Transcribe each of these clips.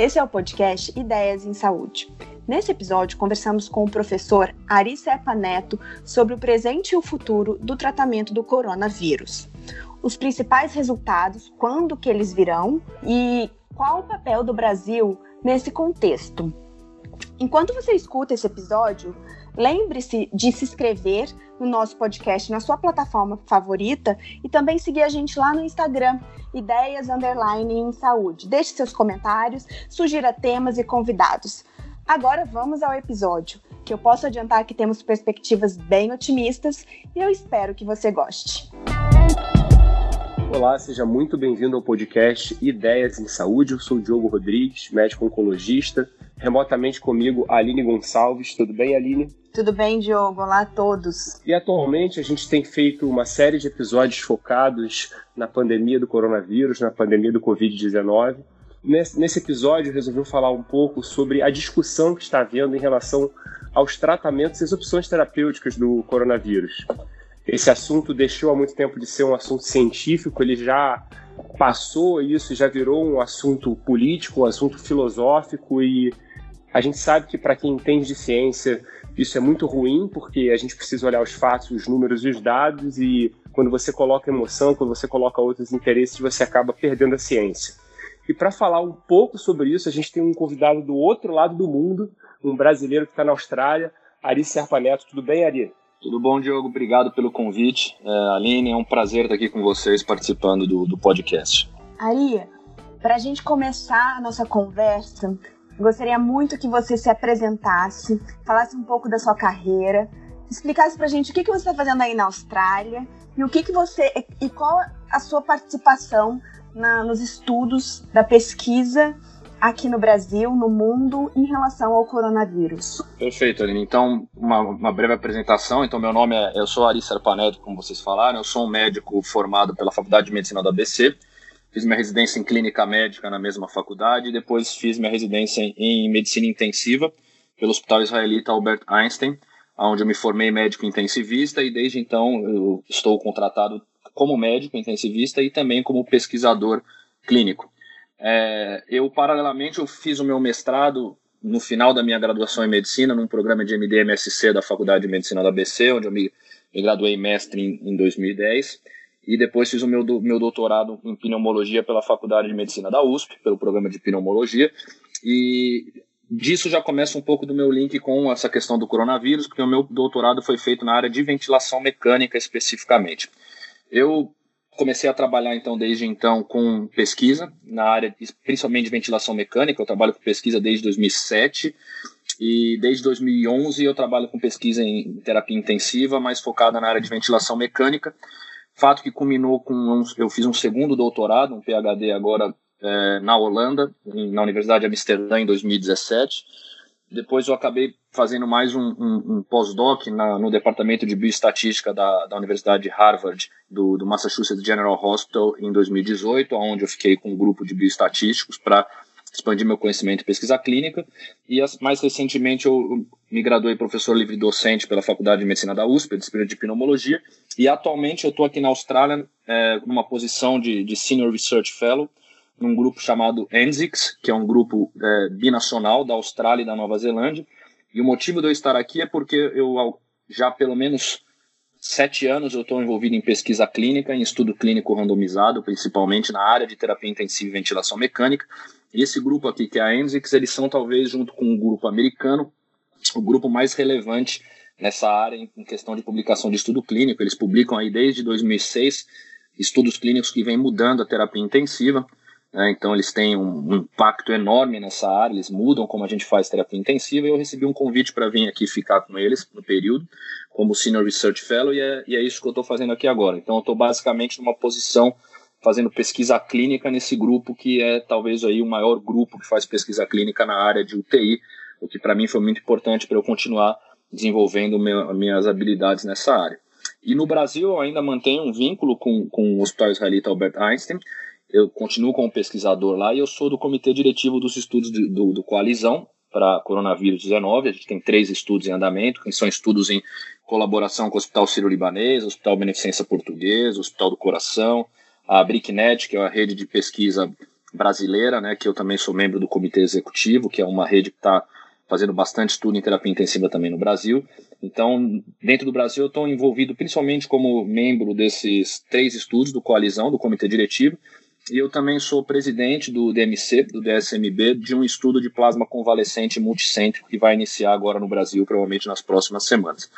Esse é o podcast Ideias em Saúde. Nesse episódio, conversamos com o professor Ari Serpa Neto sobre o presente e o futuro do tratamento do coronavírus. Os principais resultados, quando que eles virão e qual o papel do Brasil nesse contexto. Enquanto você escuta esse episódio, lembre-se de se inscrever no nosso podcast na sua plataforma favorita e também seguir a gente lá no Instagram, Ideias Underline em Saúde. Deixe seus comentários, sugira temas e convidados. Agora vamos ao episódio, que eu posso adiantar que temos perspectivas bem otimistas e eu espero que você goste. Olá, seja muito bem-vindo ao podcast Ideias em Saúde. Eu sou Diogo Rodrigues, médico oncologista. Remotamente comigo, Aline Gonçalves. Tudo bem, Aline? Tudo bem, Diogo? Olá a todos. E atualmente a gente tem feito uma série de episódios focados na pandemia do coronavírus, na pandemia do Covid-19. Nesse, episódio, resolvi falar um pouco sobre a discussão que está havendo em relação aos tratamentos e as opções terapêuticas do coronavírus esse assunto deixou há muito tempo de ser um assunto científico, ele já passou isso, já virou um assunto político, um assunto filosófico e a gente sabe que para quem entende de ciência isso é muito ruim porque a gente precisa olhar os fatos, os números e os dados e quando você coloca emoção, quando você coloca outros interesses, você acaba perdendo a ciência. E para falar um pouco sobre isso, a gente tem um convidado do outro lado do mundo, um brasileiro que está na Austrália, Ari Serpa Neto. Tudo bem, Ari? Tudo bom, Diogo? Obrigado pelo convite. É, Aline, é um prazer estar aqui com vocês participando do, do podcast. Ari, para a gente começar a nossa conversa, gostaria muito que você se apresentasse, falasse um pouco da sua carreira, explicasse para a gente o que, que você está fazendo aí na Austrália e o que, que você e qual a sua participação na, nos estudos da pesquisa aqui no Brasil, no mundo, em relação ao coronavírus. Perfeito, Aline. Então, uma, uma breve apresentação. Então, meu nome é, eu sou Ari Serpaneto, como vocês falaram. Eu sou um médico formado pela Faculdade de Medicina da ABC. Fiz minha residência em clínica médica na mesma faculdade e depois fiz minha residência em medicina intensiva pelo Hospital Israelita Albert Einstein, onde eu me formei médico intensivista e desde então eu estou contratado como médico intensivista e também como pesquisador clínico. É, eu, paralelamente, eu fiz o meu mestrado no final da minha graduação em medicina, num programa de MD-MSC da Faculdade de Medicina da ABC, onde eu me, me graduei mestre em, em, 2010. E depois fiz o meu, meu doutorado em pneumologia pela Faculdade de Medicina da USP, pelo programa de pneumologia. E disso já começa um pouco do meu link com essa questão do coronavírus, porque o meu doutorado foi feito na área de ventilação mecânica especificamente. Eu comecei a trabalhar então desde então com pesquisa na área principalmente de ventilação mecânica. Eu trabalho com pesquisa desde 2007 e desde 2011 eu trabalho com pesquisa em terapia intensiva, mais focada na área de ventilação mecânica. Fato que culminou com um, eu fiz um segundo doutorado, um PhD agora é, na Holanda, na Universidade de Amsterdã em 2017 depois eu acabei fazendo mais um, um, um pós-doc no departamento de bioestatística da, da Universidade de Harvard, do, do, Massachusetts General Hospital, em 2018, onde eu fiquei com um grupo de bioestatísticos para expandir meu conhecimento em pesquisa clínica. E mais recentemente eu me graduei professor livre docente pela Faculdade de Medicina da USP, disciplina de pneumologia. E atualmente eu estou aqui na Austrália é, numa posição de, de Senior Research Fellow num grupo chamado ENSIX, que é um grupo é, binacional da Austrália e da Nova Zelândia. E o motivo de eu estar aqui é porque eu já pelo menos sete anos eu estou envolvido em pesquisa clínica, em estudo clínico randomizado, principalmente na área de terapia intensiva e ventilação mecânica. E esse grupo aqui, que é a ENSIX, eles são talvez, junto com o grupo americano, o grupo mais relevante nessa área em questão de publicação de estudo clínico. Eles publicam aí desde 2006 estudos clínicos que vêm mudando a terapia intensiva. Né? Então eles têm um, um, impacto enorme nessa área, eles mudam como a gente faz terapia intensiva. E eu recebi um convite para vir aqui ficar com eles no período, como Senior Research Fellow, e é, e é isso que eu estou fazendo aqui agora. Então eu estou basicamente numa posição fazendo pesquisa clínica nesse grupo que é talvez aí o maior grupo que faz pesquisa clínica na área de UTI, o que para mim foi muito importante para eu continuar desenvolvendo minhas habilidades nessa área. E no Brasil eu ainda mantenho um vínculo com, com o Hospital Israelita Albert Einstein, eu continuo como pesquisador lá e eu sou do comitê diretivo dos estudos do, do, do Coalizão para coronavírus 19. A gente tem três estudos em andamento, que são estudos em colaboração com o Hospital Sírio-Libanês, Hospital Beneficência Portuguesa, Hospital do Coração, a BRICNET, que é a rede de pesquisa brasileira, né, que eu também sou membro do comitê executivo, que é uma rede que está fazendo bastante estudo em terapia intensiva também no Brasil. Então, dentro do Brasil, eu estou envolvido principalmente como membro desses três estudos do Coalizão, do Comitê Diretivo, e eu também sou presidente do DMC, do DSMB, de um estudo de plasma convalescente multicêntrico que vai iniciar agora no Brasil, provavelmente nas próximas semanas.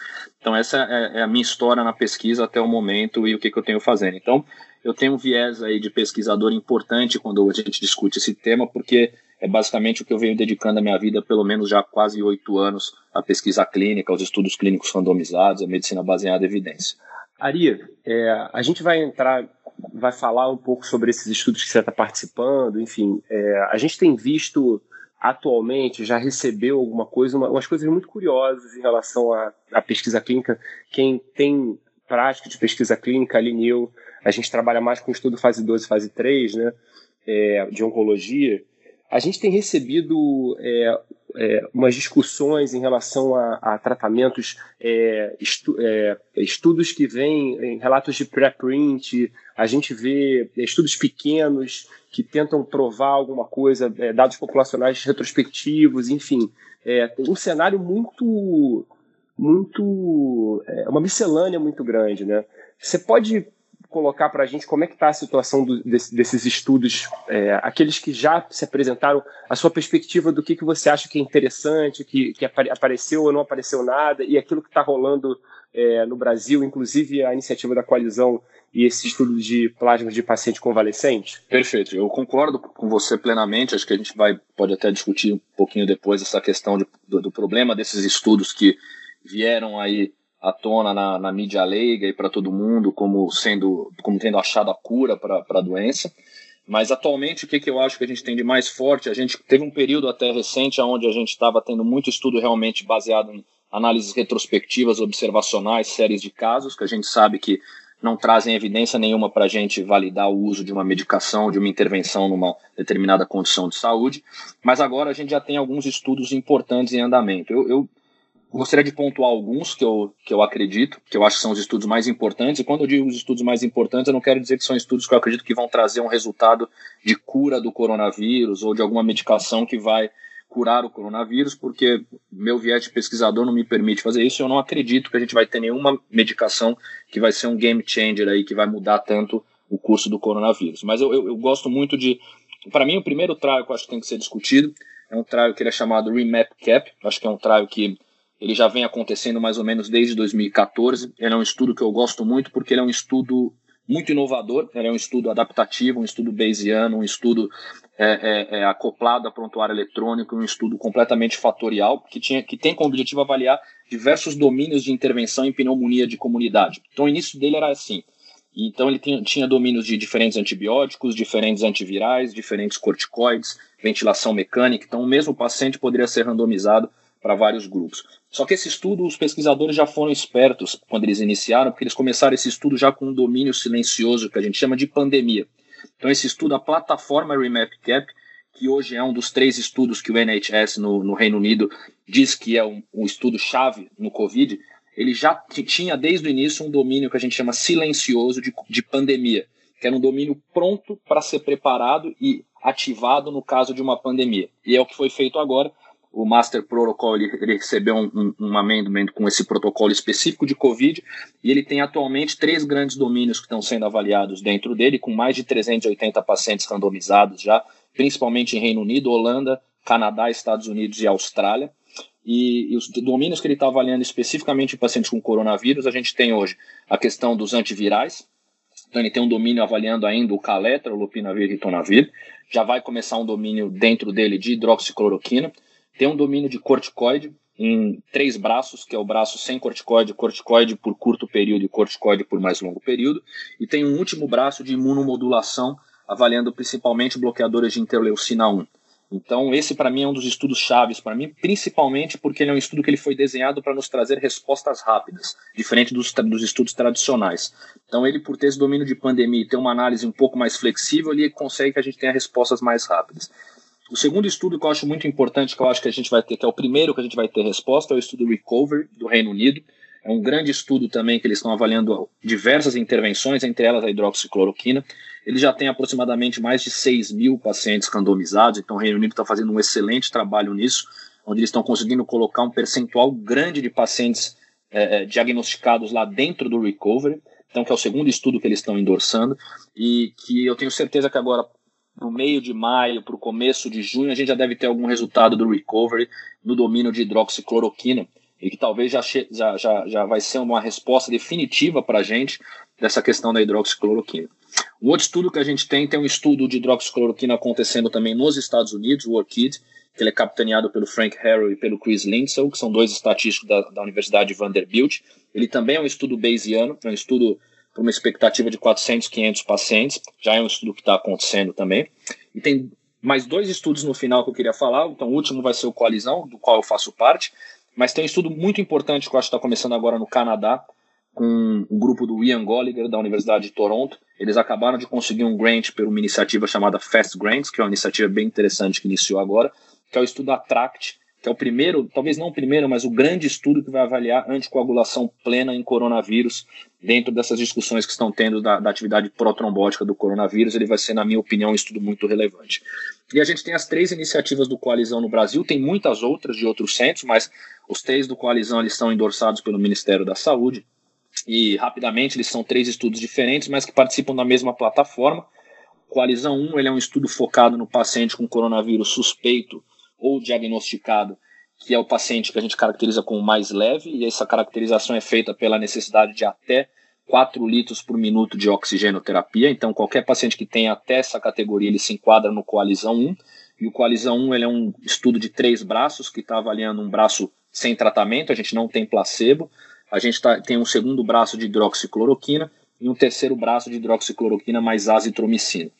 Então, essa é, é a minha história na pesquisa até o momento e o que, que eu tenho fazendo. Então, eu tenho um viés aí de pesquisador importante quando a gente discute esse tema, porque é basicamente o que eu venho dedicando a minha vida, pelo menos já quase oito anos, à pesquisa clínica, aos estudos clínicos randomizados, à medicina baseada em evidência. Ari, é, a gente vai entrar vai falar um pouco sobre esses estudos que você está participando. Enfim, é, a gente tem visto atualmente, já recebeu alguma coisa, uma, umas coisas muito curiosas em relação à, pesquisa clínica. Quem tem prática de pesquisa clínica, ali eu, a gente trabalha mais com estudo fase 2 e fase 3, né, é, de oncologia. A gente tem recebido é, é, umas discussões em relação a, a tratamentos, é, estu, é, estudos que vêm em relatos de preprint, a gente vê estudos pequenos que tentam provar alguma coisa, é, dados populacionais retrospectivos, enfim, é, um cenário muito, muito, é, uma miscelânea muito grande, né? Você pode colocar para a gente como é que está a situação do, desse, desses estudos, é, aqueles que já se apresentaram, a sua perspectiva do que, que você acha que é interessante, que, que apareceu ou não apareceu nada, e aquilo que está rolando é, no Brasil, inclusive a iniciativa da coalizão e esse estudo de plasma de paciente convalescente? Perfeito, eu concordo com você plenamente, acho que a gente vai, pode até discutir um pouquinho depois essa questão de, do, do problema desses estudos que vieram aí à tona na, na mídia leiga e para todo mundo como sendo como tendo achado a cura para a doença. Mas atualmente o que, que eu acho que a gente tem de mais forte? A gente teve um período até recente onde a gente estava tendo muito estudo realmente baseado em análises retrospectivas, observacionais, séries de casos, que a gente sabe que não trazem evidência nenhuma para a gente validar o uso de uma medicação, de uma intervenção numa determinada condição de saúde. Mas agora a gente já tem alguns estudos importantes em andamento. Eu, eu Gostaria de pontuar alguns que eu, que eu acredito, que eu acho que são os estudos mais importantes. E quando eu digo os estudos mais importantes, eu não quero dizer que são estudos que eu acredito que vão trazer um resultado de cura do coronavírus ou de alguma medicação que vai curar o coronavírus, porque meu viés de pesquisador não me permite fazer isso. Eu não acredito que a gente vai ter nenhuma medicação que vai ser um game changer aí, que vai mudar tanto o curso do coronavírus. Mas eu, eu, eu gosto muito de. Para mim, o primeiro trial que eu acho que tem que ser discutido é um trial que ele é chamado Remap Cap. Acho que é um trial que ele já vem acontecendo mais ou menos desde 2014. Ele é um estudo que eu gosto muito porque ele é um estudo muito inovador, ele é um estudo adaptativo, um estudo bayesiano, um estudo é, é, é, acoplado a prontuário eletrônico, um estudo completamente fatorial, que, tinha, que tem como objetivo avaliar diversos domínios de intervenção em pneumonia de comunidade. Então o início dele era assim, então ele tinha, tinha domínios de diferentes antibióticos, diferentes antivirais, diferentes corticoides, ventilação mecânica, então o mesmo paciente poderia ser randomizado para vários grupos. Só que esse estudo, os pesquisadores já foram espertos quando eles iniciaram, porque eles começaram esse estudo já com um domínio silencioso, que a gente chama de pandemia. Então, esse estudo, a plataforma RemapCap, que hoje é um dos três estudos que o NHS no, no Reino Unido diz que é um, um estudo-chave no Covid, ele já tinha desde o início um domínio que a gente chama silencioso de, de pandemia, que era um domínio pronto para ser preparado e ativado no caso de uma pandemia. E é o que foi feito agora o Master Protocol ele, recebeu um, um, amendment com esse protocolo específico de Covid e ele tem atualmente três grandes domínios que estão sendo avaliados dentro dele, com mais de 380 pacientes randomizados já, principalmente em Reino Unido, Holanda, Canadá, Estados Unidos e Austrália. E, e os domínios que ele está avaliando especificamente em pacientes com coronavírus, a gente tem hoje a questão dos antivirais, então ele tem um domínio avaliando ainda o caletra, o lopinavir e ritonavir. Já vai começar um domínio dentro dele de hidroxicloroquina. Tem um domínio de corticoide em três braços, que é o braço sem corticoide, corticoide por curto período e corticoide por mais longo período. E tem um último braço de imunomodulação, avaliando principalmente bloqueadores de interleucina 1. Então, esse para mim é um dos estudos chaves para mim, principalmente porque ele é um estudo que ele foi desenhado para nos trazer respostas rápidas, diferente dos, dos estudos tradicionais. Então, ele, por ter esse domínio de pandemia e ter uma análise um pouco mais flexível, ele consegue que a gente tenha respostas mais rápidas. O segundo estudo que eu acho muito importante, que eu acho que a gente vai ter, que é o primeiro que a gente vai ter resposta, é o estudo Recovery do Reino Unido. É um grande estudo também que eles estão avaliando diversas intervenções, entre elas a hidroxicloroquina. Ele já tem aproximadamente mais de 6 mil pacientes randomizados, então o Reino Unido está fazendo um excelente trabalho nisso, onde eles estão conseguindo colocar um percentual grande de pacientes é, diagnosticados lá dentro do recovery, então que é o segundo estudo que eles estão endossando, e que eu tenho certeza que agora, no meio de maio, para o começo de junho, a gente já deve ter algum resultado do recovery no domínio de hidroxicloroquina, e que talvez já, já, já, já vai ser uma resposta definitiva para a gente dessa questão da hidroxicloroquina. Um outro estudo que a gente tem, tem um estudo de hidroxicloroquina acontecendo também nos Estados Unidos, o ORCID, que ele é capitaneado pelo Frank Harrow e pelo Chris Lindsay, que são dois estatísticos da, da Universidade de Vanderbilt. Ele também é um estudo bayesiano, é um estudo para uma expectativa de 400, 500 pacientes, já é um estudo que está acontecendo também. E tem mais dois estudos no final que eu queria falar, então o último vai ser o Coalizão, do qual eu faço parte, mas tem um estudo muito importante que eu acho que está começando agora no Canadá, com o grupo do Ian Gallagher, da Universidade de Toronto. Eles acabaram de conseguir um grant por uma iniciativa chamada Fast Grants, que é uma iniciativa bem interessante que iniciou agora, que é o estudo Attract, que é o primeiro, talvez não o primeiro, mas o grande estudo que vai avaliar anticoagulação plena em coronavírus, dentro dessas discussões que estão tendo da, da atividade protrombótica do coronavírus. Ele vai ser, na minha opinião, um estudo muito relevante. E a gente tem as três iniciativas do Coalizão no Brasil, tem muitas outras de outros centros, mas os três do Coalizão eles são endossados pelo Ministério da Saúde. E rapidamente eles são três estudos diferentes, mas que participam da mesma plataforma. Coalizão 1 ele é um estudo focado no paciente com coronavírus suspeito ou diagnosticado, que é o paciente que a gente caracteriza como mais leve, e essa caracterização é feita pela necessidade de até 4 litros por minuto de oxigenoterapia. Então, qualquer paciente que tenha até essa categoria, ele se enquadra no Coalizão 1. E o Coalizão 1 ele é um estudo de três braços, que está avaliando um braço sem tratamento, a gente não tem placebo. A gente tá, tem um segundo braço de hidroxicloroquina e um terceiro braço de hidroxicloroquina mais azitromicina.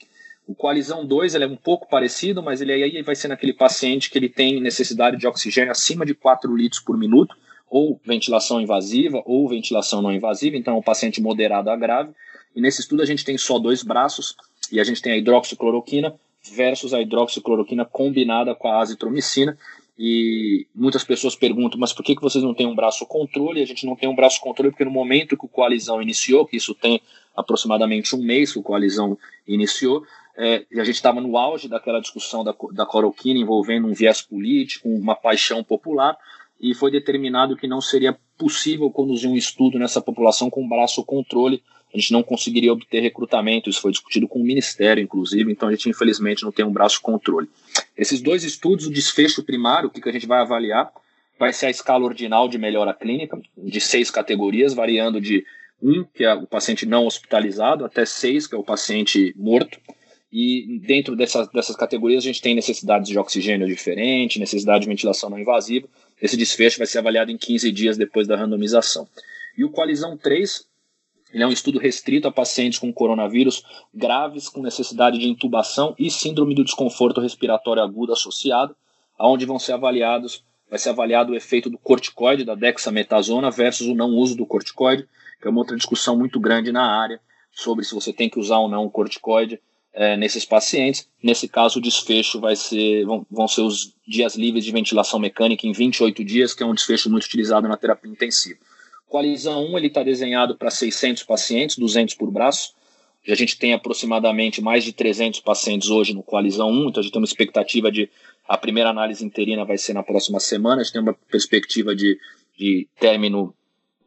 O coalizão 2 ele é um pouco parecido, mas ele aí vai ser naquele paciente que ele tem necessidade de oxigênio acima de 4 litros por minuto, ou ventilação invasiva, ou ventilação não invasiva, então é um paciente moderado a grave. E nesse estudo a gente tem só dois braços, e a gente tem a hidroxicloroquina versus a hidroxicloroquina combinada com a azitromicina. E muitas pessoas perguntam, mas por que, que vocês não têm um braço controle? A gente não tem um braço controle porque no momento que o coalizão iniciou, que isso tem aproximadamente um mês que o coalizão iniciou, é, a gente estava no auge daquela discussão da, da cloroquina envolvendo um viés político, uma paixão popular, e foi determinado que não seria possível conduzir um estudo nessa população com braço controle. A gente não conseguiria obter recrutamento, isso foi discutido com o Ministério, inclusive, então a gente infelizmente não tem um braço controle. Esses dois estudos, o desfecho primário, o que, que a gente vai avaliar, vai ser a escala ordinal de melhora clínica, de seis categorias, variando de um, que é o paciente não hospitalizado, até seis, que é o paciente morto. E dentro dessas, dessas categorias a gente tem necessidades de oxigênio diferente, necessidade de ventilação não invasiva. Esse desfecho vai ser avaliado em 15 dias depois da randomização. E o Coalizão 3 ele é um estudo restrito a pacientes com coronavírus graves com necessidade de intubação e síndrome do desconforto respiratório agudo associado, aonde vão ser avaliados, vai ser avaliado o efeito do corticoide, da dexametasona versus o não uso do corticoide, que é uma outra discussão muito grande na área sobre se você tem que usar ou não o corticoide é, nesses pacientes. Nesse caso, o desfecho vai ser, vão, vão ser os dias livres de ventilação mecânica em 28 dias, que é um desfecho muito utilizado na terapia intensiva. Coalizão 1 ele está desenhado para 600 pacientes, 200 por braço. A gente tem aproximadamente mais de 300 pacientes hoje no Coalizão 1, então a gente tem uma expectativa de a primeira análise interina vai ser na próxima semana, a gente tem uma perspectiva de, de término,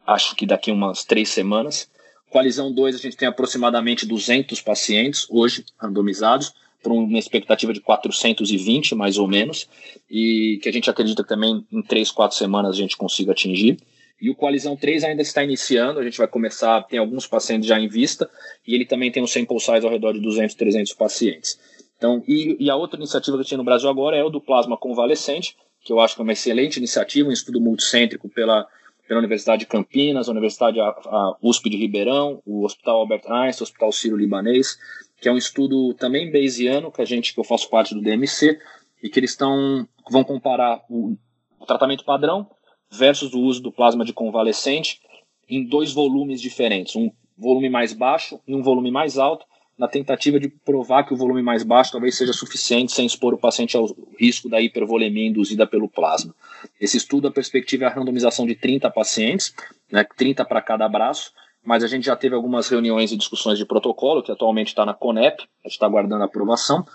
acho que daqui umas três semanas. Coalizão 2, a gente tem aproximadamente 200 pacientes hoje randomizados, para uma expectativa de 420, mais ou menos, e que a gente acredita que também em 3, 4 semanas a gente consiga atingir. E o Coalizão 3 ainda está iniciando, a gente vai começar, tem alguns pacientes já em vista, e ele também tem um sample size ao redor de 200, 300 pacientes. Então, e, e a outra iniciativa que tinha no Brasil agora é o do plasma convalescente, que eu acho que é uma excelente iniciativa, um estudo multicêntrico pela pela Universidade de Campinas, a Universidade a, a USP de Ribeirão, o Hospital Albert Einstein, o Hospital Sírio-Libanês, que é um estudo também bayesiano, que a gente que eu faço parte do DMC, e que eles estão vão comparar o, o tratamento padrão versus o uso do plasma de convalescente em dois volumes diferentes, um volume mais baixo e um volume mais alto, na tentativa de provar que o volume mais baixo talvez seja suficiente sem expor o paciente ao risco da hipervolemia induzida pelo plasma. Esse estudo, a perspectiva é a randomização de 30 pacientes, né, 30 para cada braço, mas a gente já teve algumas reuniões e discussões de protocolo, que atualmente está na CONEP, a gente está aguardando a aprovação,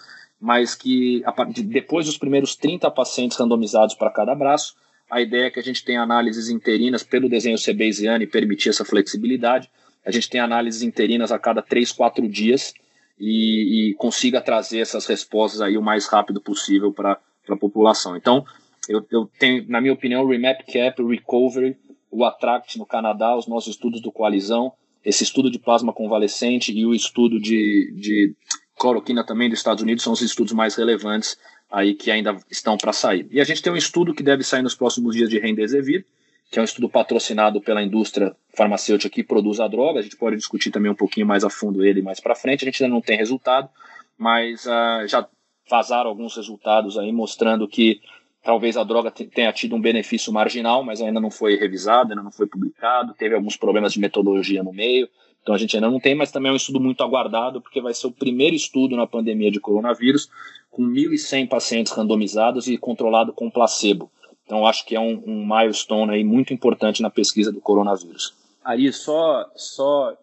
mas que depois dos primeiros 30 pacientes randomizados para cada braço, a ideia é que a gente tenha análises interinas pelo desenho C Bayesiano e permitir essa flexibilidade, a gente tem análises interinas a cada 3, 4 dias e, e consiga trazer essas respostas aí o mais rápido possível para a população. Então, eu, eu, tenho, na minha opinião, o Remap Cap, o Recovery, o Attract no Canadá, os nossos estudos do Coalizão, esse estudo de plasma convalescente e o estudo de, de cloroquina também dos Estados Unidos são os estudos mais relevantes aí que ainda estão para sair. E a gente tem um estudo que deve sair nos próximos dias de Remdesivir, que é um estudo patrocinado pela indústria farmacêutica que produz a droga. A gente pode discutir também um pouquinho mais a fundo ele mais para frente. A gente ainda não tem resultado, mas uh, já vazaram alguns resultados aí mostrando que talvez a droga tenha tido um benefício marginal, mas ainda não foi revisado, ainda não foi publicado. Teve alguns problemas de metodologia no meio. Então a gente ainda não tem, mas também é um estudo muito aguardado, porque vai ser o primeiro estudo na pandemia de coronavírus, com 1.100 pacientes randomizados e controlado com placebo. Então, acho que é um, um milestone aí muito importante na pesquisa do coronavírus. Aí, só, só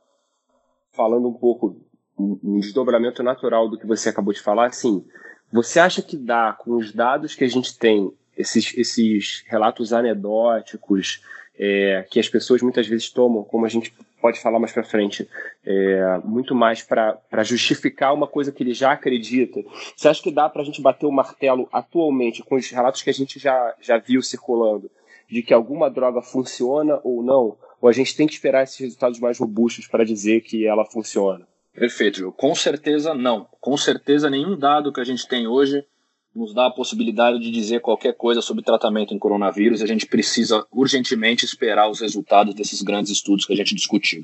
falando um pouco, um, desdobramento natural do que você acabou de falar, assim, você acha que dá, com os dados que a gente tem, esses, esses relatos anedóticos, é, que as pessoas muitas vezes tomam, como a gente pode falar mais para frente, é, muito mais para justificar uma coisa que ele já acredita. Você acha que dá para a gente bater o martelo atualmente com os relatos que a gente já, já viu circulando de que alguma droga funciona ou não? Ou a gente tem que esperar esses resultados mais robustos para dizer que ela funciona? Perfeito, Gil. Com certeza não. Com certeza nenhum dado que a gente tem hoje nos dá a possibilidade de dizer qualquer coisa sobre tratamento em coronavírus. A gente precisa urgentemente esperar os resultados desses grandes estudos que a gente discutiu.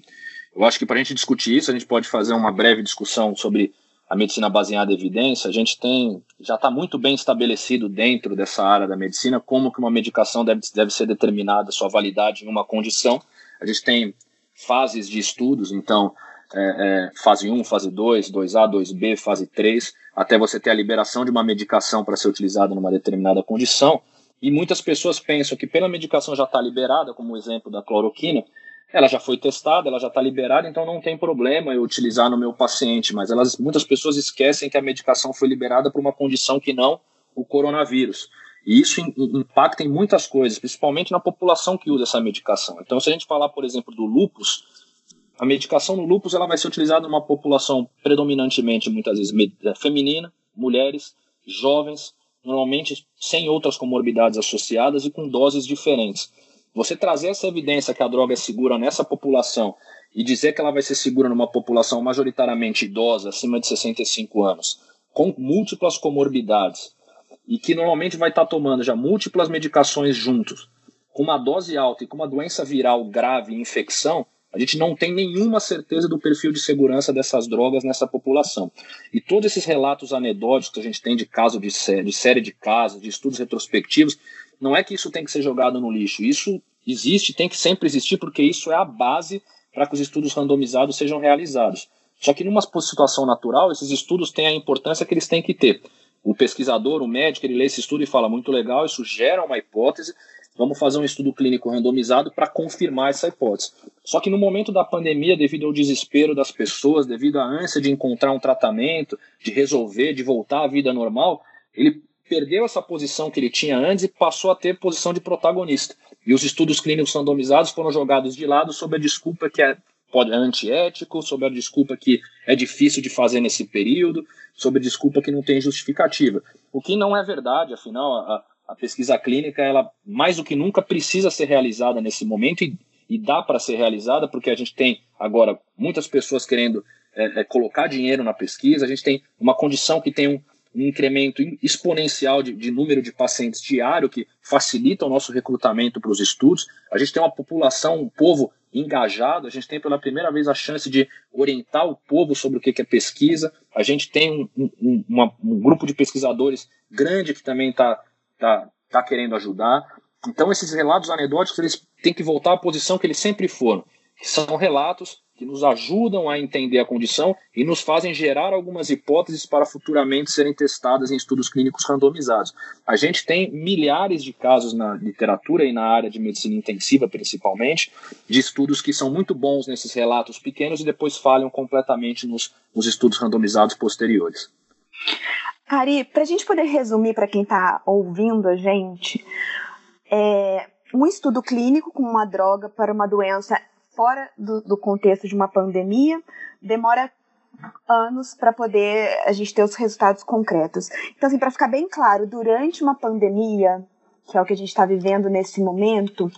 Eu acho que para a gente discutir isso, a gente pode fazer uma breve discussão sobre a medicina baseada em evidência. A gente tem já está muito bem estabelecido dentro dessa área da medicina como que uma medicação deve, deve ser determinada, sua validade em uma condição. A gente tem fases de estudos, então é, é, fase 1, fase 2, 2A, 2B, fase 3 até você ter a liberação de uma medicação para ser utilizada numa determinada condição. E muitas pessoas pensam que pela medicação já está liberada, como o exemplo da cloroquina, ela já foi testada, ela já está liberada, então não tem problema eu utilizar no meu paciente. Mas elas, muitas pessoas esquecem que a medicação foi liberada para uma condição que não o coronavírus. E isso impacta em muitas coisas, principalmente na população que usa essa medicação. Então, se a gente falar, por exemplo, do lupus, a medicação no lúpus ela vai ser utilizada numa população predominantemente, muitas vezes, é, feminina, mulheres, jovens, normalmente sem outras comorbidades associadas e com doses diferentes. Você trazer essa evidência que a droga é segura nessa população e dizer que ela vai ser segura numa população majoritariamente idosa, acima de 65 anos, com múltiplas comorbidades, e que normalmente vai estar tomando já múltiplas medicações juntos, com uma dose alta e com uma doença viral grave, infecção, a gente não tem nenhuma certeza do perfil de segurança dessas drogas nessa população. E todos esses relatos anedóticos que a gente tem de caso de série, de série de casos, de estudos retrospectivos, não é que isso tem que ser jogado no lixo. Isso existe, tem que sempre existir, porque isso é a base para que os estudos randomizados sejam realizados. Só que numa situação natural, esses estudos têm a importância que eles têm que ter. O pesquisador, o médico, ele lê esse estudo e fala muito legal, isso gera uma hipótese, Vamos fazer um estudo clínico randomizado para confirmar essa hipótese. Só que no momento da pandemia, devido ao desespero das pessoas, devido à ânsia de encontrar um tratamento, de resolver, de voltar à vida normal, ele perdeu essa posição que ele tinha antes e passou a ter posição de protagonista. E os estudos clínicos randomizados foram jogados de lado sob a desculpa que é pode, é antiético, sob a desculpa que é difícil de fazer nesse período, sob a desculpa que não tem justificativa. O que não é verdade, afinal, a, a pesquisa clínica, ela mais do que nunca precisa ser realizada nesse momento e, e dá para ser realizada, porque a gente tem agora muitas pessoas querendo é, é, colocar dinheiro na pesquisa, a gente tem uma condição que tem um, um incremento exponencial de, de, número de pacientes diário que facilita o nosso recrutamento para os estudos. A gente tem uma população, um povo engajado, a gente tem pela primeira vez a chance de orientar o povo sobre o que é pesquisa. A gente tem um, um, uma, um grupo de pesquisadores grande que também está tá, tá querendo ajudar. Então esses relatos anedóticos eles têm que voltar à posição que eles sempre foram, que são relatos que nos ajudam a entender a condição e nos fazem gerar algumas hipóteses para futuramente serem testadas em estudos clínicos randomizados. A gente tem milhares de casos na literatura e na área de medicina intensiva, principalmente, de estudos que são muito bons nesses relatos pequenos e depois falham completamente nos, nos estudos randomizados posteriores. Ari, para a gente poder resumir para quem está ouvindo a gente, é, um estudo clínico com uma droga para uma doença fora do, do contexto de uma pandemia demora anos para poder a gente ter os resultados concretos. Então, assim, para ficar bem claro, durante uma pandemia, que é o que a gente está vivendo nesse momento,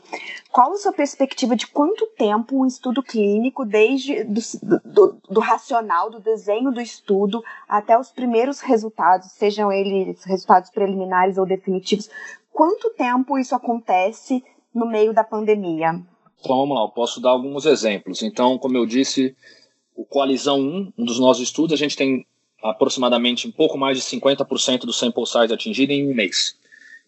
qual a sua perspectiva de quanto tempo um estudo clínico, desde do, do, do, racional, do desenho do estudo, até os primeiros resultados, sejam eles resultados preliminares ou definitivos, quanto tempo isso acontece no meio da pandemia? Então vamos lá, eu posso dar alguns exemplos. Então, como eu disse, o Coalizão 1, um dos nossos estudos, a gente tem aproximadamente um pouco mais de 50% do sample size atingido em um mês.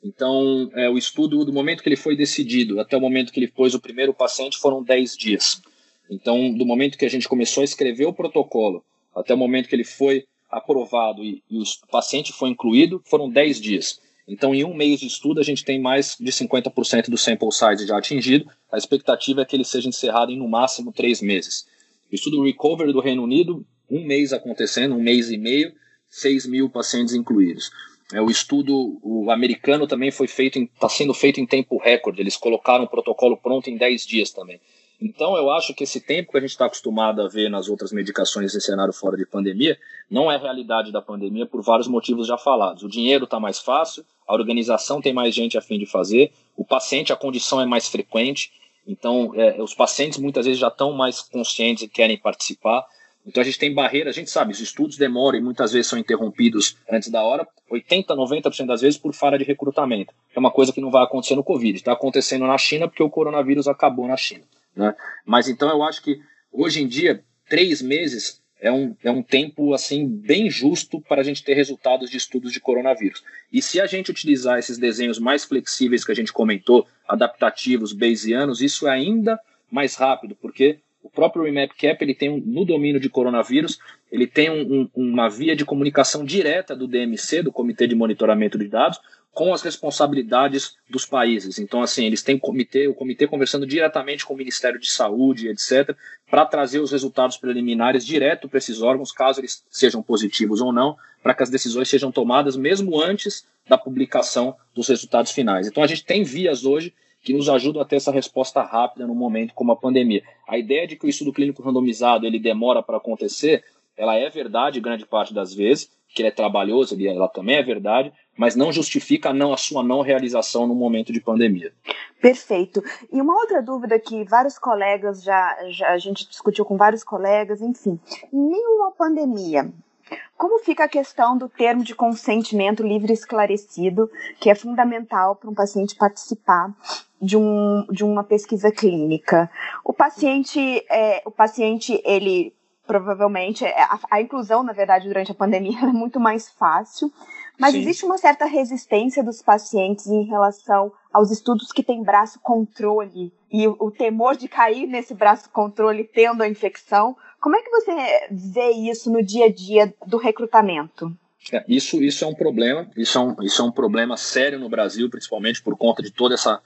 Então, é, o estudo, do momento que ele foi decidido até o momento que ele pôs o primeiro paciente, foram 10 dias. Então, do momento que a gente começou a escrever o protocolo até o momento que ele foi aprovado e, e o paciente foi incluído, foram 10 dias. Então, em um mês de estudo, a gente tem mais de 50% do sample size já atingido. A expectativa é que ele seja encerrado em no máximo três meses. O estudo Recovery do Reino Unido, um mês acontecendo, um mês e meio, 6 mil pacientes incluídos. É, o estudo o americano também foi feito, está sendo feito em tempo recorde. Eles colocaram o protocolo pronto em 10 dias também. Então, eu acho que esse tempo que a gente está acostumado a ver nas outras medicações em cenário fora de pandemia não é realidade da pandemia por vários motivos já falados. O dinheiro está mais fácil, a organização tem mais gente a fim de fazer, o paciente, a condição é mais frequente, então é, os pacientes muitas vezes já estão mais conscientes e querem participar. Então a gente tem barreira, a gente sabe, os estudos demoram e muitas vezes são interrompidos antes da hora, 80, 90% das vezes por falha de recrutamento. É uma coisa que não vai acontecer no Covid, está acontecendo na China porque o coronavírus acabou na China. Né? Mas então eu acho que hoje em dia, três meses é um, é um tempo assim bem justo para a gente ter resultados de estudos de coronavírus. E se a gente utilizar esses desenhos mais flexíveis que a gente comentou, adaptativos, bayesianos, isso é ainda mais rápido, porque o próprio RemapCap ele tem um, no domínio de coronavírus, ele tem um, um, uma via de comunicação direta do DMC, do Comitê de Monitoramento de Dados, com as responsabilidades dos países. Então, assim, eles têm comitê, o comitê conversando diretamente com o Ministério de Saúde, etc., para trazer os resultados preliminares direto para esses órgãos, caso eles sejam positivos ou não, para que as decisões sejam tomadas mesmo antes da publicação dos resultados finais. Então, a gente tem vias hoje que nos ajudam a ter essa resposta rápida no momento como a pandemia. A ideia de que o estudo clínico randomizado ele demora para acontecer, ela é verdade grande parte das vezes, que ele é trabalhoso, ela também é verdade, mas não justifica não, a sua não realização no momento de pandemia. Perfeito. E uma outra dúvida que vários colegas já, já a gente discutiu com vários colegas, enfim, nenhuma pandemia. Como fica a questão do termo de consentimento livre e esclarecido, que é fundamental para um paciente participar de, um, de uma pesquisa clínica? O paciente, é, o paciente ele provavelmente a, a, inclusão, na verdade, durante a pandemia é muito mais fácil, mas Sim. existe uma certa resistência dos pacientes em relação aos estudos que têm braço controle e o, o temor de cair nesse braço controle tendo a infecção. Como é que você vê isso no dia a dia do recrutamento? É, isso, isso é um problema, isso é um, isso é um problema sério no Brasil, principalmente por conta de toda essa,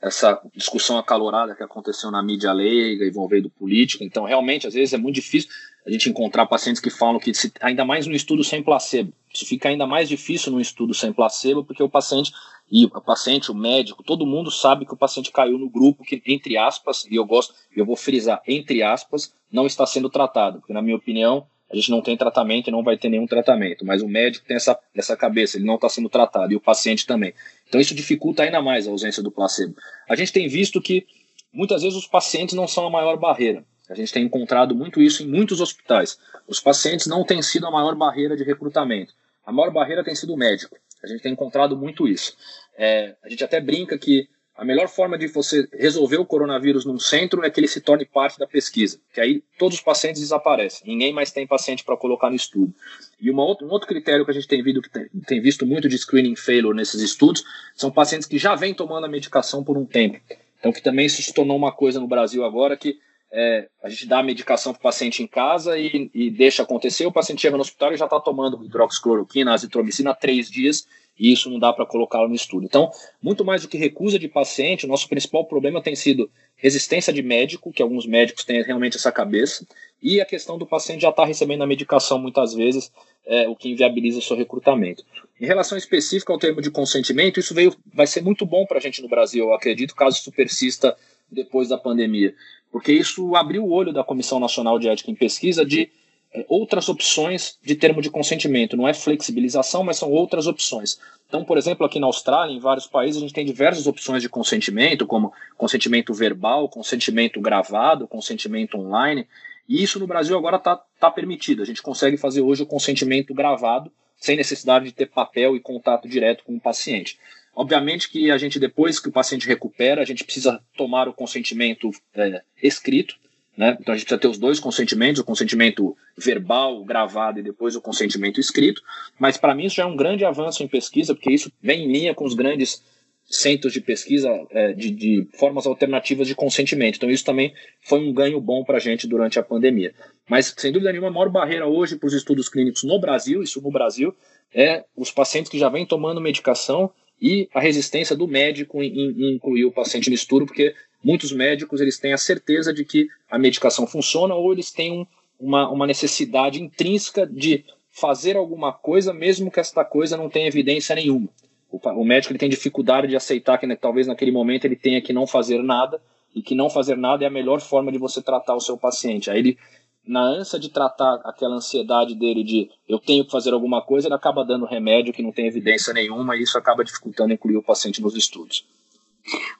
essa discussão acalorada que aconteceu na mídia leiga, envolvendo política. Então, realmente, às vezes é muito difícil a gente encontrar pacientes que falam que, se, ainda mais no estudo sem placebo, isso fica ainda mais difícil no estudo sem placebo, porque o paciente, e o paciente, o médico, todo mundo sabe que o paciente caiu no grupo que, entre aspas, e eu gosto, eu vou frisar, entre aspas, não está sendo tratado, porque, na minha opinião, a gente não tem tratamento e não vai ter nenhum tratamento, mas o médico tem essa, essa cabeça, ele não está sendo tratado, e o paciente também. Então isso dificulta ainda mais a ausência do placebo. A gente tem visto que muitas vezes os pacientes não são a maior barreira. A gente tem encontrado muito isso em muitos hospitais. Os pacientes não têm sido a maior barreira de recrutamento. A maior barreira tem sido o médico. A gente tem encontrado muito isso. É, a gente até brinca que a melhor forma de você resolver o coronavírus num centro é que ele se torne parte da pesquisa, que aí todos os pacientes desaparecem, ninguém mais tem paciente para colocar no estudo. E outra, um outro critério que a gente tem, visto, tem, tem visto muito de screening failure nesses estudos são pacientes que já vêm tomando a medicação por um tempo. Então, que também se tornou uma coisa no Brasil agora que é, a gente dá a medicação para o paciente em casa e, e, deixa acontecer, o paciente chega no hospital e já está tomando hidroxicloroquina, azitromicina há três dias e isso não dá para colocá-lo no estudo. Então, muito mais do que recusa de paciente, o nosso principal problema tem sido resistência de médico, que alguns médicos têm realmente essa cabeça, e a questão do paciente já estar tá recebendo a medicação muitas vezes, é, o que inviabiliza o seu recrutamento. Em relação específica ao termo de consentimento, isso veio, vai ser muito bom para a gente no Brasil, eu acredito, caso isso persista depois da pandemia, porque isso abriu o olho da Comissão Nacional de Ética em Pesquisa de é, outras opções de termo de consentimento. Não é flexibilização, mas são outras opções. Então, por exemplo, aqui na Austrália, em vários países, a gente tem diversas opções de consentimento, como consentimento verbal, consentimento gravado, consentimento online. E isso no Brasil agora está tá permitido. A gente consegue fazer hoje o consentimento gravado, sem necessidade de ter papel e contato direto com o paciente. Obviamente que a gente, depois que o paciente recupera, a gente precisa tomar o consentimento é, escrito, né? Então a gente precisa ter os dois consentimentos, o consentimento verbal, gravado e depois o consentimento escrito. Mas para mim isso já é um grande avanço em pesquisa, porque isso vem em linha com os grandes centros de pesquisa é, de, de, formas alternativas de consentimento. Então isso também foi um ganho bom para a gente durante a pandemia. Mas sem dúvida nenhuma a maior barreira hoje para os estudos clínicos no Brasil, isso no Brasil, é os pacientes que já vêm tomando medicação e a resistência do médico em, em incluir o paciente no estudo, porque muitos médicos eles têm a certeza de que a medicação funciona ou eles têm um, uma, uma necessidade intrínseca de fazer alguma coisa, mesmo que esta coisa não tenha evidência nenhuma. O, o médico ele tem dificuldade de aceitar que né, talvez naquele momento ele tenha que não fazer nada e que não fazer nada é a melhor forma de você tratar o seu paciente. Aí ele, na ânsia de tratar aquela ansiedade dele de eu tenho que fazer alguma coisa, ele acaba dando remédio que não tem evidência nenhuma e isso acaba dificultando incluir o paciente nos estudos.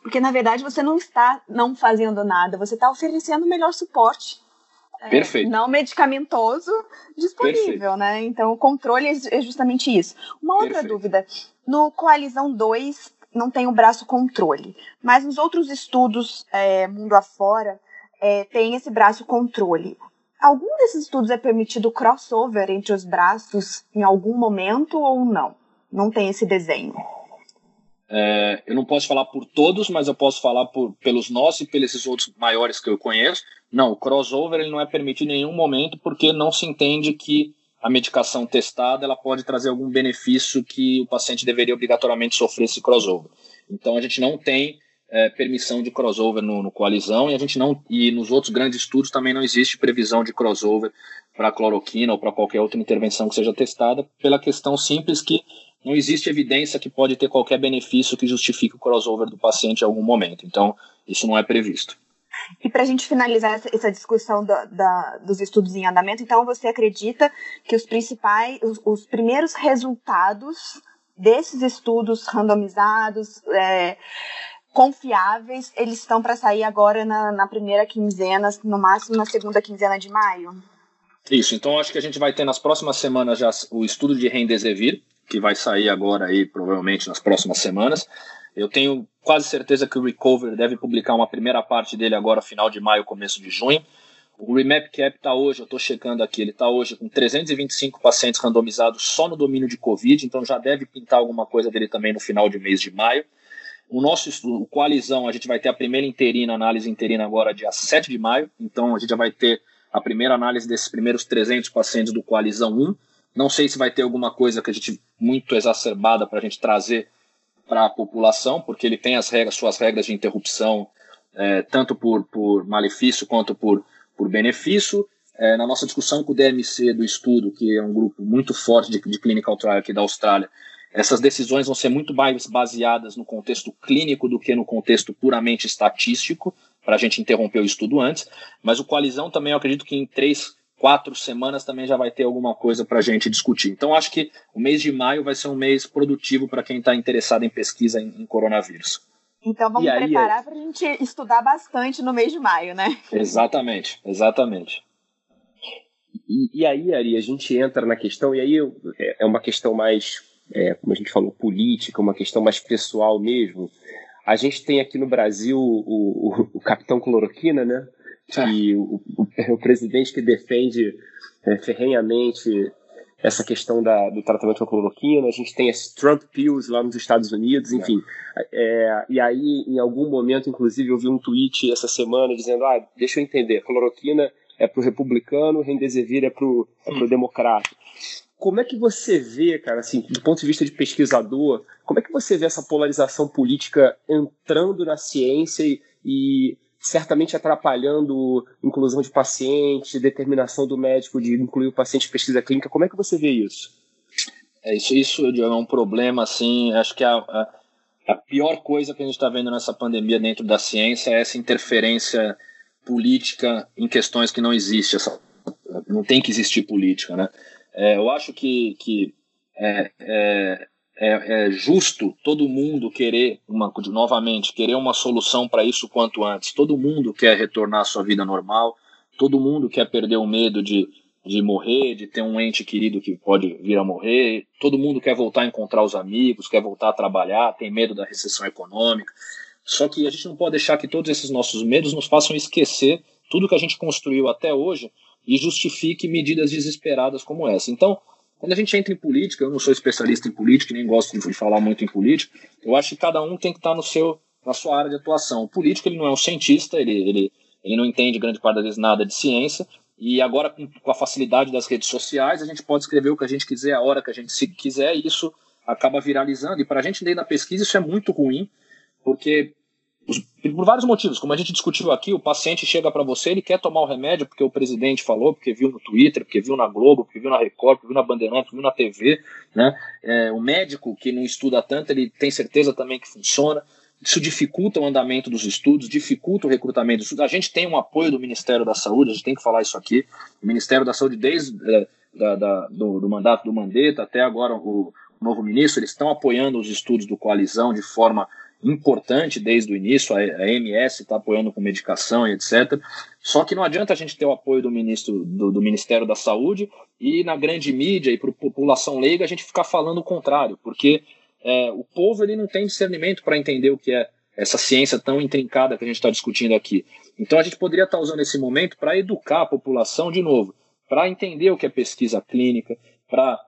Porque, na verdade, você não está não fazendo nada, você está oferecendo o melhor suporte. É, Perfeito. Não medicamentoso disponível, Perfeito. né? Então, o controle é, é justamente isso. Uma outra Perfeito. dúvida: no Coalizão 2 não tem o braço controle, mas nos outros estudos, é, mundo afora, é, tem esse braço controle. Algum desses estudos é permitido crossover entre os braços em algum momento ou não? Não tem esse desenho. É, eu não posso falar por todos, mas eu posso falar por, pelos nossos e pelos outros maiores que eu conheço. Não, o crossover ele não é permitido em nenhum momento porque não se entende que a medicação testada ela pode trazer algum benefício que o paciente deveria obrigatoriamente sofrer esse crossover. Então a gente não tem é, permissão de crossover no, no, coalizão e a gente não e nos outros grandes estudos também não existe previsão de crossover para cloroquina ou para qualquer outra intervenção que seja testada pela questão simples que não existe evidência que pode ter qualquer benefício que justifique o crossover do paciente em algum momento. Então, isso não é previsto. E para a gente finalizar essa, essa discussão da, da, dos estudos em andamento, então você acredita que os principais, os, os primeiros resultados desses estudos randomizados, é, confiáveis, eles estão para sair agora na, na, primeira quinzena, no máximo na segunda quinzena de maio? Isso, então acho que a gente vai ter nas próximas semanas já o estudo de Remdesivir, que vai sair agora aí, provavelmente nas próximas semanas. Eu tenho quase certeza que o Recover deve publicar uma primeira parte dele agora, final de maio, começo de junho. O Remap Cap está hoje, eu estou checando aqui, ele está hoje com 325 pacientes randomizados só no domínio de Covid, então já deve pintar alguma coisa dele também no final de mês de maio. O nosso estudo, o Coalizão, a gente vai ter a primeira interina, análise interina agora dia 7 de maio, então a gente já vai ter a primeira análise desses primeiros 300 pacientes do Coalizão 1. Não sei se vai ter alguma coisa que a gente muito exacerbada para a gente trazer para a população, porque ele tem as regras, suas regras de interrupção, é, tanto por, por malefício quanto por, por benefício. É, na nossa discussão com o DMC do estudo, que é um grupo muito forte de, de clinical trial aqui da Austrália, essas decisões vão ser muito mais baseadas no contexto clínico do que no contexto puramente estatístico, para a gente interromper o estudo antes. Mas o coalizão também, eu acredito que em três, quatro semanas também já vai ter alguma coisa para a gente discutir. Então, acho que o mês de maio vai ser um mês produtivo para quem está interessado em pesquisa em, em coronavírus. Então vamos aí, preparar para a gente estudar bastante no mês de maio, né? Exatamente, exatamente. E, e, aí, Ari, a gente entra na questão, e aí é, é uma questão mais, é, como a gente falou, política, uma questão mais pessoal mesmo. A gente tem aqui no Brasil o, o, o Capitão Cloroquina, né? Que o, o, é o presidente que defende é, ferrenhamente essa questão da, do tratamento com a cloroquina, a gente tem as Trump Pills lá nos Estados Unidos, enfim. É, e aí, em algum momento, inclusive, eu vi um tweet essa semana dizendo: ah, deixa eu entender, cloroquina é para o republicano, Remdesivir é para o é pro democrata. Como é que você vê, cara, assim, do ponto de vista de pesquisador, como é que você vê essa polarização política entrando na ciência e, e certamente atrapalhando inclusão de pacientes, determinação do médico de incluir o paciente em pesquisa clínica. Como é que você vê isso? É, isso, isso é um problema, assim, acho que a, a, a pior coisa que a gente está vendo nessa pandemia dentro da ciência é essa interferência política em questões que não existe, não tem que existir política, né? É, eu acho que, que é, é é, é, justo todo mundo querer uma novamente querer uma solução para isso quanto antes. Todo mundo quer retornar à sua vida normal. Todo mundo quer perder o medo de, de morrer, de ter um ente querido que pode vir a morrer. Todo mundo quer voltar a encontrar os amigos, quer voltar a trabalhar, tem medo da recessão econômica. Só que a gente não pode deixar que todos esses nossos medos nos façam esquecer tudo que a gente construiu até hoje e justifique medidas desesperadas como essa. Então, quando a gente entra em política, eu não sou especialista em política, nem gosto de falar muito em política, eu acho que cada um tem que estar no seu, na sua área de atuação. O político ele não é um cientista, ele, ele, ele não entende grande parte das vezes nada de ciência, e agora com, a facilidade das redes sociais, a gente pode escrever o que a gente quiser, a hora que a gente quiser, e isso acaba viralizando. E para a gente dentro da pesquisa isso é muito ruim, porque por vários motivos, como a gente discutiu aqui, o paciente chega para você, ele quer tomar o remédio porque o presidente falou, porque viu no Twitter, porque viu na Globo, porque viu na Record, porque viu na Bandeirantes, porque viu na TV, né? É, o médico que não estuda tanto, ele tem certeza também que funciona. Isso dificulta o andamento dos estudos, dificulta o recrutamento dos estudos. A gente tem um apoio do Ministério da Saúde, a gente tem que falar isso aqui. O Ministério da Saúde, desde é, da, da, do, do, mandato do Mandetta até agora o novo ministro, eles estão apoiando os estudos do Coalizão de forma importante desde o início, a, MS está apoiando com medicação e etc. Só que não adianta a gente ter o apoio do, ministro, do, do Ministério da Saúde e na grande mídia e para a população leiga a gente ficar falando o contrário, porque é, o povo ele não tem discernimento para entender o que é essa ciência tão intrincada que a gente está discutindo aqui. Então a gente poderia estar tá usando esse momento para educar a população de novo, para entender o que é pesquisa clínica, para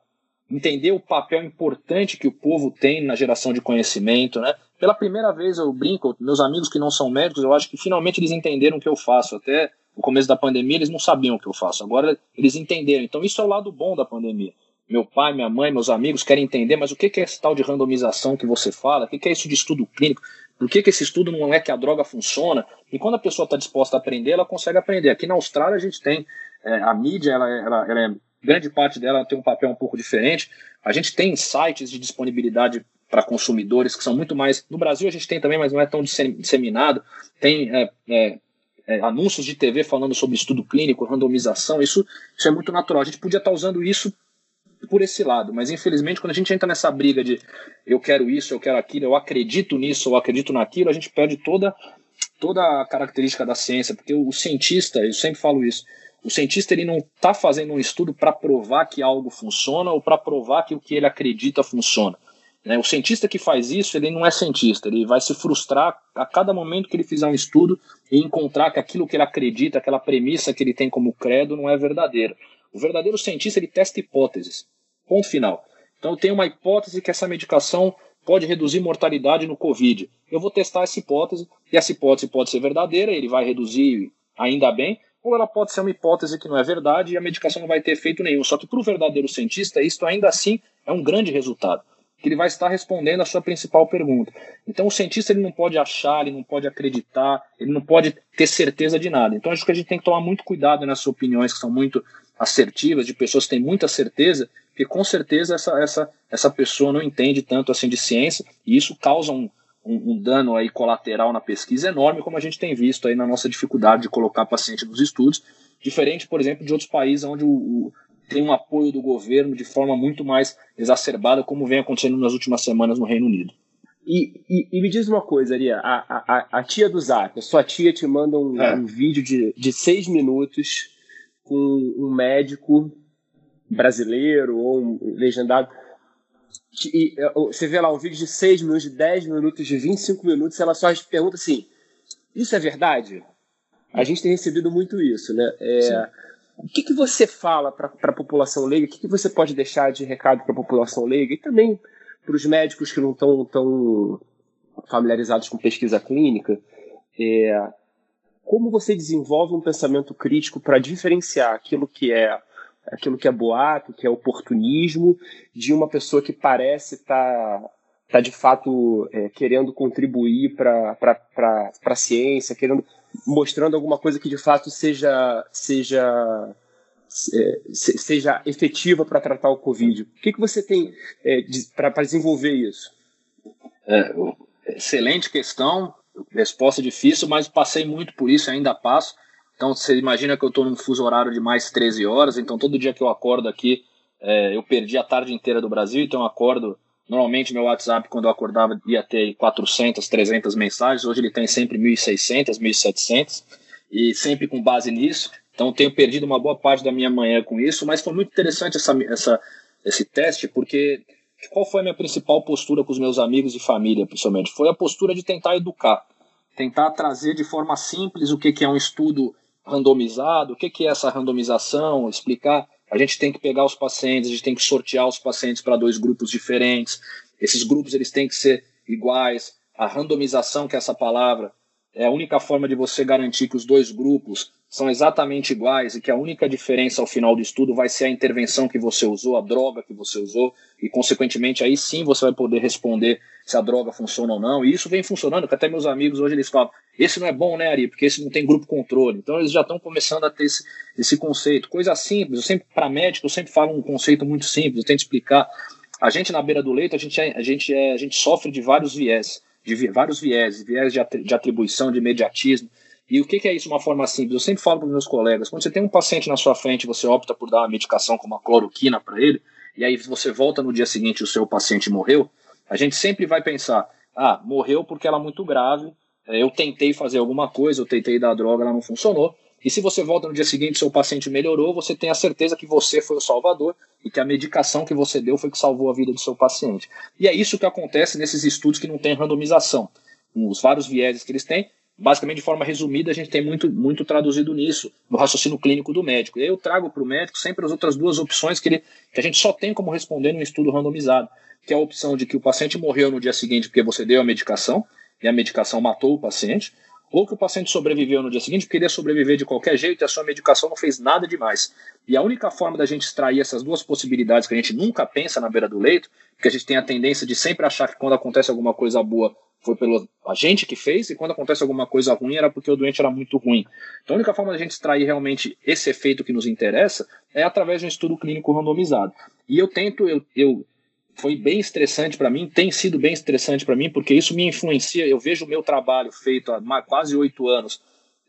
entender o papel importante que o povo tem na geração de conhecimento, né? Pela primeira vez eu brinco, meus amigos que não são médicos, eu acho que finalmente eles entenderam o que eu faço. Até no começo da pandemia eles não sabiam o que eu faço. Agora eles entenderam. Então isso é o lado bom da pandemia. Meu pai, minha mãe, meus amigos querem entender, mas o que é esse tal de randomização que você fala? O que é isso de estudo clínico? Por que, esse estudo não é que a droga funciona? E quando a pessoa está disposta a aprender, ela consegue aprender. Aqui na Austrália a gente tem é, a mídia, ela, ela, ela é grande parte dela tem um papel um pouco diferente. A gente tem sites de disponibilidade para consumidores que são muito mais. No Brasil a gente tem também, mas não é tão disseminado. Tem é, é, é, anúncios de TV falando sobre estudo clínico, randomização. Isso, isso é muito natural. A gente podia estar tá usando isso por esse lado, mas infelizmente quando a gente entra nessa briga de eu quero isso, eu quero aquilo, eu acredito nisso, eu acredito naquilo, a gente perde toda toda a característica da ciência, porque o, o cientista, eu sempre falo isso, o cientista ele não está fazendo um estudo para provar que algo funciona ou para provar que o que ele acredita funciona. Né? O cientista que faz isso, ele não é cientista, ele vai se frustrar a cada momento que ele fizer um estudo e encontrar que aquilo que ele acredita, aquela premissa que ele tem como credo, não é verdadeira. O verdadeiro cientista ele testa hipóteses. Ponto final. Então eu tenho uma hipótese que essa medicação pode reduzir mortalidade no Covid. Eu vou testar essa hipótese e essa hipótese pode ser verdadeira, ele vai reduzir ainda bem, ou ela pode ser uma hipótese que não é verdade e a medicação não vai ter efeito nenhum. Só que para o verdadeiro cientista, isso ainda assim é um grande resultado, que ele vai estar respondendo a sua principal pergunta. Então o cientista ele não pode achar, ele não pode acreditar, ele não pode ter certeza de nada. Então acho que a gente tem que tomar muito cuidado nessas opiniões que são muito assertivas, de pessoas que têm muita certeza, porque com certeza essa, essa, essa pessoa não entende tanto assim de ciência e isso causa um, um, um, dano aí colateral na pesquisa enorme, como a gente tem visto aí na nossa dificuldade de colocar paciente nos estudos, diferente, por exemplo, de outros países onde o, o, tem um apoio do governo de forma muito mais exacerbada, como vem acontecendo nas últimas semanas no Reino Unido. E, e, e me diz uma coisa, Aria, a, a, a, tia do Zap, a sua tia te manda um, é. um vídeo de, de seis minutos com um médico brasileiro ou um legendado é, você vê lá um vídeo de 6 minutos, de 10 minutos, de 25 minutos, ela só pergunta assim: Isso é verdade? A gente tem recebido muito isso, né? É, o que, que você fala para a população leiga? O que, que você pode deixar de recado para a população leiga? E também para os médicos que não estão tão familiarizados com pesquisa clínica. É, como você desenvolve um pensamento crítico para diferenciar aquilo que é aquilo que é boato, que é oportunismo, de uma pessoa que parece estar tá, tá de fato é, querendo contribuir para a ciência, querendo mostrando alguma coisa que de fato seja seja é, seja efetiva para tratar o Covid. O que, que você tem é, para desenvolver isso? É, excelente questão, resposta difícil, mas passei muito por isso, ainda passo. Então você imagina que eu estou num fuso horário de mais 13 horas, então todo dia que eu acordo aqui, é, eu perdi a tarde inteira do Brasil, então eu acordo. Normalmente meu WhatsApp, quando eu acordava, ia ter 400, 300 mensagens, hoje ele tem sempre 1.600, 1.700, e sempre com base nisso. Então tenho perdido uma boa parte da minha manhã com isso, mas foi muito interessante essa, essa, esse teste, porque qual foi a minha principal postura com os meus amigos e família, principalmente? Foi a postura de tentar educar, tentar trazer de forma simples o que, que é um estudo randomizado, o que, que é essa randomização, explicar. A gente tem que pegar os pacientes, a gente tem que sortear os pacientes para dois grupos diferentes. Esses grupos eles têm que ser iguais. A randomização, que é essa palavra, é a única forma de você garantir que os dois grupos são exatamente iguais e que a única diferença ao final do estudo vai ser a intervenção que você usou, a droga que você usou, e consequentemente aí sim você vai poder responder se a droga funciona ou não. E isso vem funcionando, que até meus amigos hoje eles falam: esse não é bom, né, Ari? Porque esse não tem grupo controle. Então eles já estão começando a ter esse, esse conceito. Coisa simples, eu sempre, para médico, eu sempre falo um conceito muito simples, eu tento explicar. A gente na beira do leito, a gente, é, a gente, é, a gente sofre de vários viés, de vários viés, viés de atribuição, de imediatismo e o que, é isso uma forma simples? Eu sempre falo para os meus colegas, quando você tem um paciente na sua frente você opta por dar uma medicação como a cloroquina para ele, e aí você volta no dia seguinte e o seu paciente morreu, a gente sempre vai pensar, ah, morreu porque ela é muito grave, é, eu tentei fazer alguma coisa, eu tentei dar droga, ela não funcionou, e se você volta no dia seguinte e seu paciente melhorou, você tem a certeza que você foi o salvador e que a medicação que você deu foi que salvou a vida do seu paciente. E é isso que acontece nesses estudos que não tem randomização. Os vários vieses que eles têm, basicamente de forma resumida, a gente tem muito, muito traduzido nisso, no raciocínio clínico do médico. E aí eu trago para o médico sempre as outras duas opções que, ele, que a gente só tem como responder num estudo randomizado, que é a opção de que o paciente morreu no dia seguinte porque você deu a medicação, e a medicação matou o paciente, ou que o paciente sobreviveu no dia seguinte porque queria sobreviver de qualquer jeito e a sua medicação não fez nada demais. E a única forma da gente extrair essas duas possibilidades que a gente nunca pensa na beira do leito, porque a gente tem a tendência de sempre achar que quando acontece alguma coisa boa foi pelo agente que fez, e quando acontece alguma coisa ruim era porque o doente era muito ruim. Então a única forma da gente extrair realmente esse efeito que nos interessa é através de um estudo clínico randomizado. E eu tento, eu, eu foi bem estressante para mim, tem sido bem estressante para mim, porque isso me influencia. Eu vejo o meu trabalho feito há quase oito anos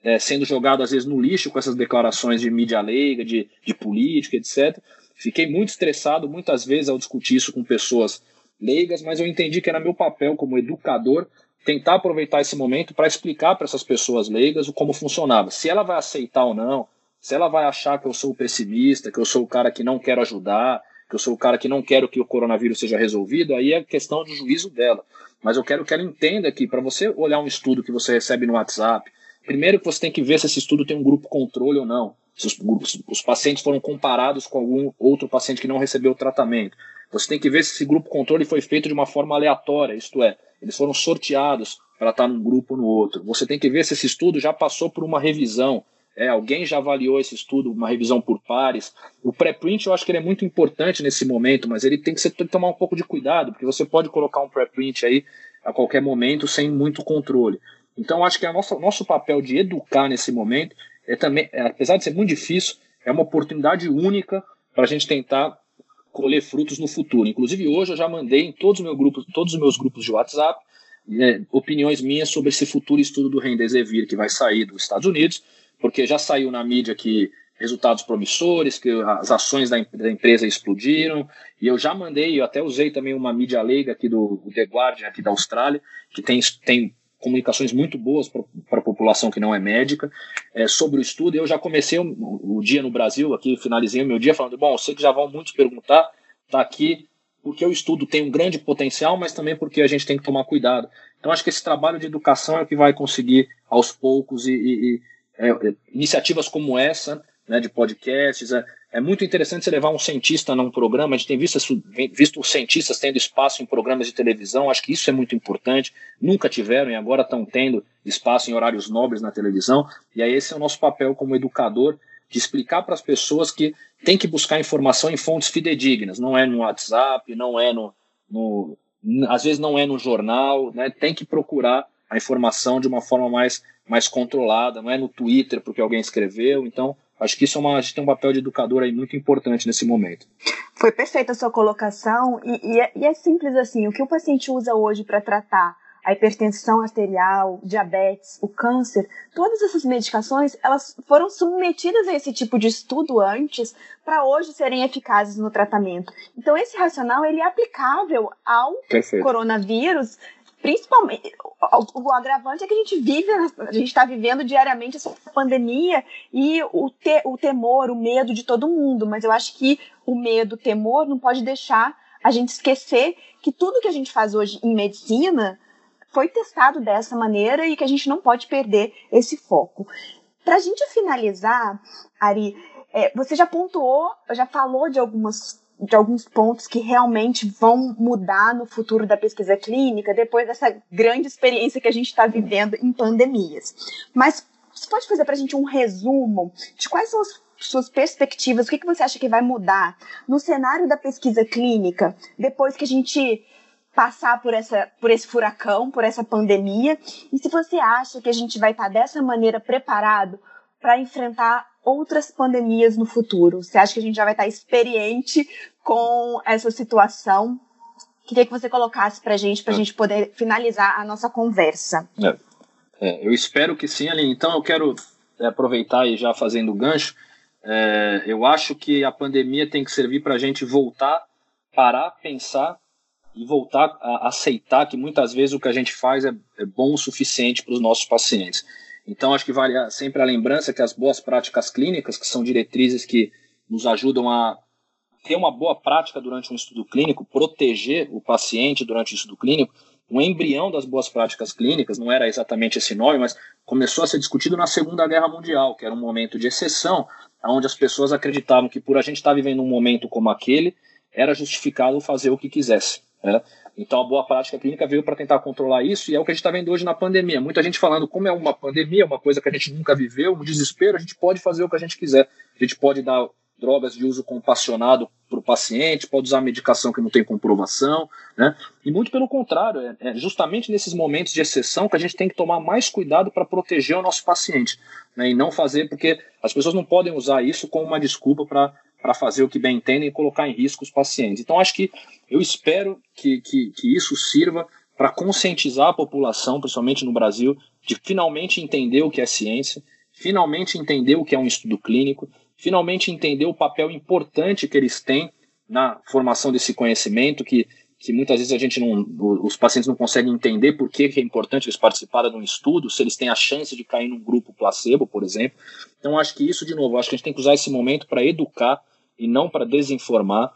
é, sendo jogado às vezes no lixo com essas declarações de mídia leiga, de, de política, etc. Fiquei muito estressado muitas vezes ao discutir isso com pessoas leigas, mas eu entendi que era meu papel como educador tentar aproveitar esse momento para explicar para essas pessoas leigas o como funcionava. Se ela vai aceitar ou não, se ela vai achar que eu sou pessimista, que eu sou o cara que não quero ajudar, que eu sou o cara que não quero que o coronavírus seja resolvido, aí é questão do juízo dela. Mas eu quero que ela entenda que para você olhar um estudo que você recebe no WhatsApp, primeiro que você tem que ver se esse estudo tem um grupo controle ou não. Se os, os pacientes foram comparados com algum outro paciente que não recebeu o tratamento. Você tem que ver se esse grupo controle foi feito de uma forma aleatória, isto é, eles foram sorteados para estar num grupo ou no outro. Você tem que ver se esse estudo já passou por uma revisão, é, alguém já avaliou esse estudo, uma revisão por pares. O pré-print eu acho que ele é muito importante nesse momento, mas ele tem que, ser, tem que tomar um pouco de cuidado, porque você pode colocar um pré-print aí a qualquer momento sem muito controle. Então acho que o nosso, papel de educar nesse momento é também, é, apesar de ser muito difícil, é uma oportunidade única para a gente tentar colher frutos no futuro. Inclusive hoje eu já mandei em todos os meus grupos, todos os meus grupos de WhatsApp é, opiniões minhas sobre esse futuro estudo do Remdesivir que vai sair dos Estados Unidos, porque já saiu na mídia que resultados promissores, que as ações da, empresa explodiram, e eu já mandei, eu até usei também uma mídia leiga aqui do, do The Guardian, aqui da Austrália, que tem, tem comunicações muito boas para a população que não é médica é, sobre o estudo. Eu já comecei o, o, dia no Brasil, aqui finalizei o meu dia falando, bom, eu sei que já vão muitos perguntar, tá aqui porque o estudo tem um grande potencial, mas também porque a gente tem que tomar cuidado. Então acho que esse trabalho de educação é que vai conseguir aos poucos e, e, iniciativas como essa né, de podcasts. É, é muito interessante você levar um cientista num programa. A gente tem visto, visto cientistas tendo espaço em programas de televisão. Acho que isso é muito importante. Nunca tiveram e agora estão tendo espaço em horários nobres na televisão. E aí esse é o nosso papel como educador de explicar para as pessoas que tem que buscar informação em fontes fidedignas. Não é no WhatsApp, não é no, no às vezes não é no jornal, né? Tem que procurar a informação de uma forma mais mais controlada, não é no Twitter porque alguém escreveu. Então Acho que isso é uma, a gente tem um papel de educador aí muito importante nesse momento. Foi perfeita a sua colocação e, e, é, e é simples assim. O que o paciente usa hoje para tratar a hipertensão arterial, diabetes, o câncer, todas essas medicações, elas foram submetidas a esse tipo de estudo antes para hoje serem eficazes no tratamento. Então esse racional ele é aplicável ao Perfeito. coronavírus principalmente o, o, agravante é que a gente vive, a gente está vivendo diariamente essa pandemia e o, te, o temor, o medo de todo mundo. Mas eu acho que o medo, o temor não pode deixar a gente esquecer que tudo que a gente faz hoje em medicina foi testado dessa maneira e que a gente não pode perder esse foco. Para a gente finalizar, Ari, é, você já pontuou, já falou de algumas de alguns pontos que realmente vão mudar no futuro da pesquisa clínica depois dessa grande experiência que a gente está vivendo em pandemias. Mas você pode fazer para a gente um resumo de quais são as suas perspectivas, o que, que você acha que vai mudar no cenário da pesquisa clínica depois que a gente passar por, essa, por esse furacão, por essa pandemia, e se você acha que a gente vai estar tá dessa maneira preparado para enfrentar outras pandemias no futuro? Você acha que a gente já vai estar experiente com essa situação. Queria que você colocasse para a gente, para a é. gente poder finalizar a nossa conversa. É. É, eu espero que sim, Aline. Então, eu quero é, aproveitar e já fazendo o gancho. É, eu acho que a pandemia tem que servir para a gente voltar, parar, pensar e voltar a aceitar que muitas vezes o que a gente faz é, é bom o suficiente para os nossos pacientes. Então, acho que vale sempre a lembrança que as boas práticas clínicas, que são diretrizes que nos ajudam a ter uma boa prática durante um estudo clínico, proteger o paciente durante o estudo clínico, um embrião das boas práticas clínicas, não era exatamente esse nome, mas começou a ser discutido na Segunda Guerra Mundial, que era um momento de exceção, onde as pessoas acreditavam que por a gente estar vivendo um momento como aquele, era justificado fazer o que quisesse. Né? Então a boa prática clínica veio para tentar controlar isso e é o que a gente está vendo hoje na pandemia. Muita gente falando como é uma pandemia, uma coisa que a gente nunca viveu, um desespero, a gente pode fazer o que a gente quiser. A gente pode dar drogas de uso compassionado para o paciente, pode usar medicação que não tem comprovação, né? E muito pelo contrário, é, é, justamente nesses momentos de exceção que a gente tem que tomar mais cuidado para proteger o nosso paciente, né? E não fazer, porque as pessoas não podem usar isso como uma desculpa para para fazer o que bem entendem e colocar em risco os pacientes. Então, acho que eu espero que, que, que isso sirva para conscientizar a população, principalmente no Brasil, de finalmente entender o que é ciência, finalmente entender o que é um estudo clínico, finalmente entender o papel importante que eles têm na formação desse conhecimento, que, que muitas vezes a gente não, os pacientes não conseguem entender por que, é importante eles participarem de um estudo, se eles têm a chance de cair num grupo placebo, por exemplo. Então, acho que isso, de novo, acho que a gente tem que usar esse momento para educar e não para desinformar,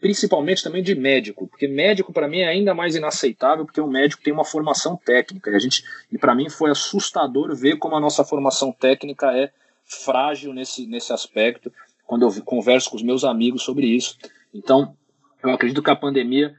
principalmente também de médico, porque médico para mim é ainda mais inaceitável, porque o médico tem uma formação técnica, e a gente e para mim foi assustador ver como a nossa formação técnica é frágil nesse, nesse aspecto, quando eu converso com os meus amigos sobre isso. Então, eu acredito que a pandemia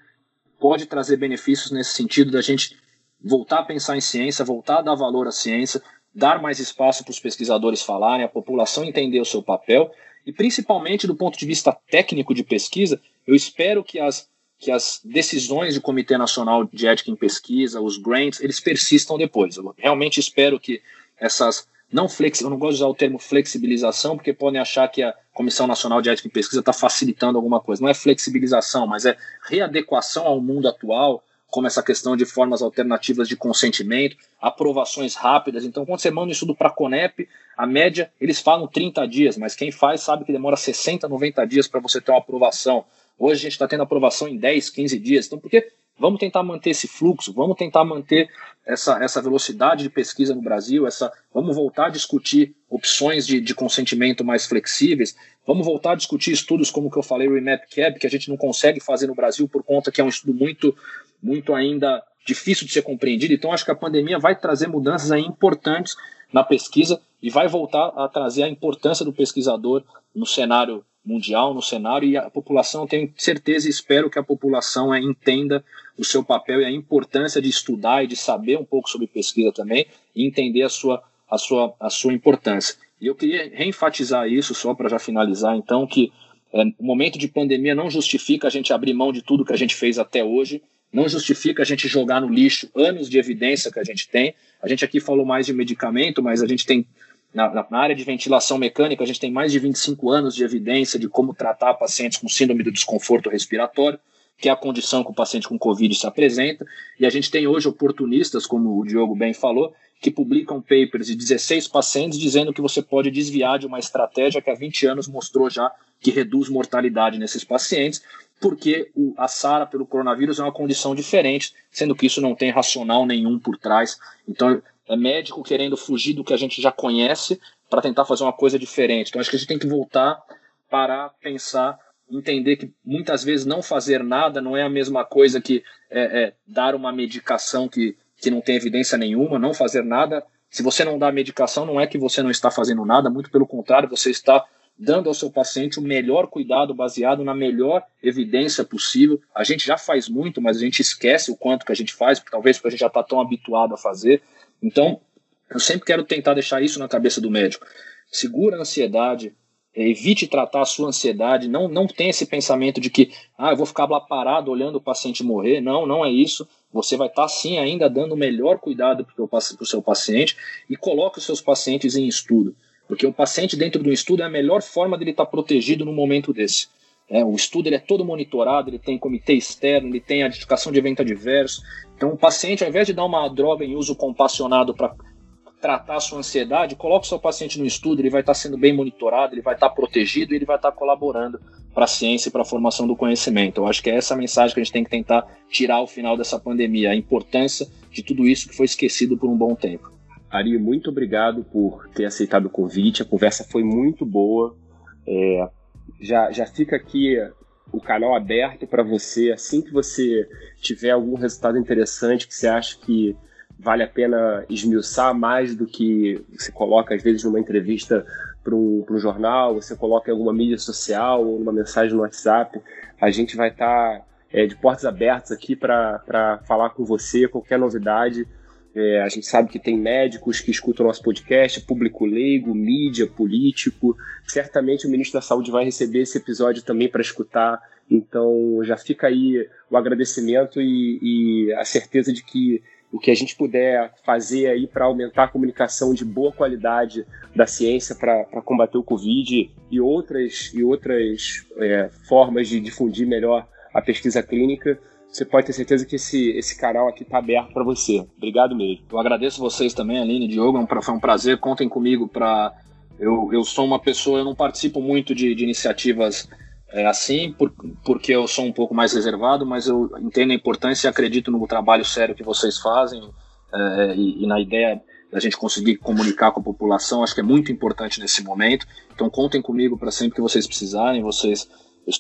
pode trazer benefícios nesse sentido da gente voltar a pensar em ciência, voltar a dar valor à ciência, dar mais espaço para os pesquisadores falarem, a população entender o seu papel e principalmente do ponto de vista técnico de pesquisa, eu espero que as, que as decisões do Comitê Nacional de Ética em Pesquisa, os grants, eles persistam depois. Eu realmente espero que essas não flex, eu não gosto de usar o termo flexibilização, porque podem achar que a Comissão Nacional de Ética e Pesquisa está facilitando alguma coisa. Não é flexibilização, mas é readequação ao mundo atual, como essa questão de formas alternativas de consentimento, aprovações rápidas. Então, quando você manda um estudo para a Conep, a média, eles falam 30 dias, mas quem faz sabe que demora 60, 90 dias para você ter uma aprovação. Hoje a gente está tendo aprovação em 10, 15 dias. Então, por que Vamos tentar manter esse fluxo, vamos tentar manter essa, essa velocidade de pesquisa no Brasil, essa, vamos voltar a discutir opções de, de consentimento mais flexíveis, vamos voltar a discutir estudos como que eu falei, o RemapCab, que a gente não consegue fazer no Brasil por conta que é um estudo muito, muito ainda difícil de ser compreendido. Então, acho que a pandemia vai trazer mudanças aí importantes na pesquisa e vai voltar a trazer a importância do pesquisador no cenário mundial, no cenário, e a população, tenho certeza e espero que a população é, entenda o seu papel e a importância de estudar e de saber um pouco sobre pesquisa também e entender a sua, a sua, a sua importância. E eu queria reenfatizar isso, só para já finalizar, então, que é, o momento de pandemia não justifica a gente abrir mão de tudo que a gente fez até hoje, não justifica a gente jogar no lixo anos de evidência que a gente tem. A gente aqui falou mais de medicamento, mas a gente tem, na, na área de ventilação mecânica, a gente tem mais de 25 anos de evidência de como tratar pacientes com síndrome do desconforto respiratório, que é a condição que o paciente com Covid se apresenta. E a gente tem hoje oportunistas, como o Diogo bem falou, que publicam papers de 16 pacientes dizendo que você pode desviar de uma estratégia que há 20 anos mostrou já que reduz mortalidade nesses pacientes, porque a SARA pelo coronavírus é uma condição diferente, sendo que isso não tem racional nenhum por trás. Então, é médico querendo fugir do que a gente já conhece para tentar fazer uma coisa diferente. Então, acho que a gente tem que voltar para pensar, entender que muitas vezes não fazer nada não é a mesma coisa que é, é, dar uma medicação que, que não tem evidência nenhuma, não fazer nada. Se você não dá medicação, não é que você não está fazendo nada, muito pelo contrário, você está dando ao seu paciente o melhor cuidado baseado na melhor evidência possível. A gente já faz muito, mas a gente esquece o quanto que a gente faz, talvez porque a gente já está tão habituado a fazer. Então, eu sempre quero tentar deixar isso na cabeça do médico. Segura a ansiedade, evite tratar a sua ansiedade, não, não tenha esse pensamento de que ah, eu vou ficar lá parado olhando o paciente morrer. Não, não é isso. Você vai estar tá, sim ainda dando o melhor cuidado para o seu paciente e coloque os seus pacientes em estudo. Porque o paciente dentro do estudo é a melhor forma dele estar protegido no momento desse. É, o estudo ele é todo monitorado, ele tem comitê externo, ele tem a de evento adverso. Então, o paciente, ao invés de dar uma droga em uso compassionado para tratar a sua ansiedade, coloque o seu paciente no estudo, ele vai estar sendo bem monitorado, ele vai estar protegido e ele vai estar colaborando para a ciência e para a formação do conhecimento. Eu acho que é essa mensagem que a gente tem que tentar tirar ao final dessa pandemia, a importância de tudo isso que foi esquecido por um bom tempo. Ari, muito obrigado por ter aceitado o convite. A conversa foi muito boa. É, já, já fica aqui o canal aberto para você. Assim que você tiver algum resultado interessante que você acha que vale a pena esmiuçar mais do que você coloca, às vezes, numa entrevista para um, jornal, você coloca em alguma mídia social ou uma mensagem no WhatsApp, a gente vai estar tá, é, de portas abertas aqui para falar com você, qualquer novidade. É, a gente sabe que tem médicos que escutam nosso podcast, público leigo, mídia, político. Certamente o ministro da Saúde vai receber esse episódio também para escutar. Então já fica aí o agradecimento e, e a certeza de que o que a gente puder fazer aí para aumentar a comunicação de boa qualidade da ciência para combater o Covid e outras, e outras é, formas de difundir melhor a pesquisa clínica você pode ter certeza que esse, esse canal aqui está aberto para você. Obrigado mesmo. Eu agradeço vocês também, Aline e Diogo. É foi um prazer. Contem comigo para. Eu, eu sou uma pessoa, eu não participo muito de, de iniciativas é, assim, por, porque eu sou um pouco mais reservado, mas eu entendo a importância e acredito no trabalho sério que vocês fazem é, e, e na ideia da gente conseguir comunicar com a população. Acho que é muito importante nesse momento. Então contem comigo para sempre que vocês precisarem. Vocês, eu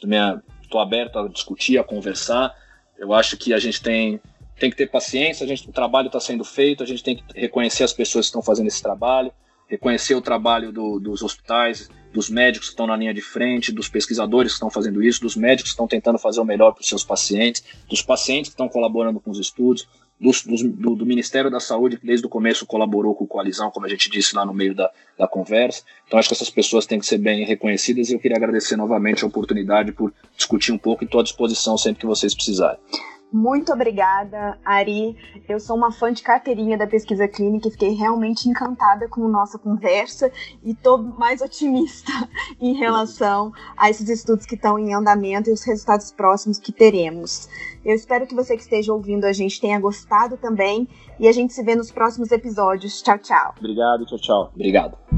estou aberto a discutir, a conversar. Eu acho que a gente tem, tem que ter paciência, a gente, o trabalho está sendo feito, a gente tem que reconhecer as pessoas que estão fazendo esse trabalho, reconhecer o trabalho do, dos hospitais, dos médicos que estão na linha de frente, dos pesquisadores que estão fazendo isso, dos médicos que estão tentando fazer o melhor para os seus pacientes, dos pacientes que estão colaborando com os estudos, dos, do, do, Ministério da Saúde, que desde o começo colaborou com a coalizão, como a gente disse lá no meio da, da conversa. Então, acho que essas pessoas têm que ser bem reconhecidas e eu queria agradecer novamente a oportunidade por discutir um pouco e estou à disposição sempre que vocês precisarem. Muito obrigada, Ari. Eu sou uma fã de carteirinha da pesquisa clínica e fiquei realmente encantada com a nossa conversa e estou mais otimista em relação a esses estudos que estão em andamento e os resultados próximos que teremos. Eu espero que você que esteja ouvindo a gente tenha gostado também e a gente se vê nos próximos episódios. Tchau, tchau. Obrigado, tchau, tchau. Obrigado.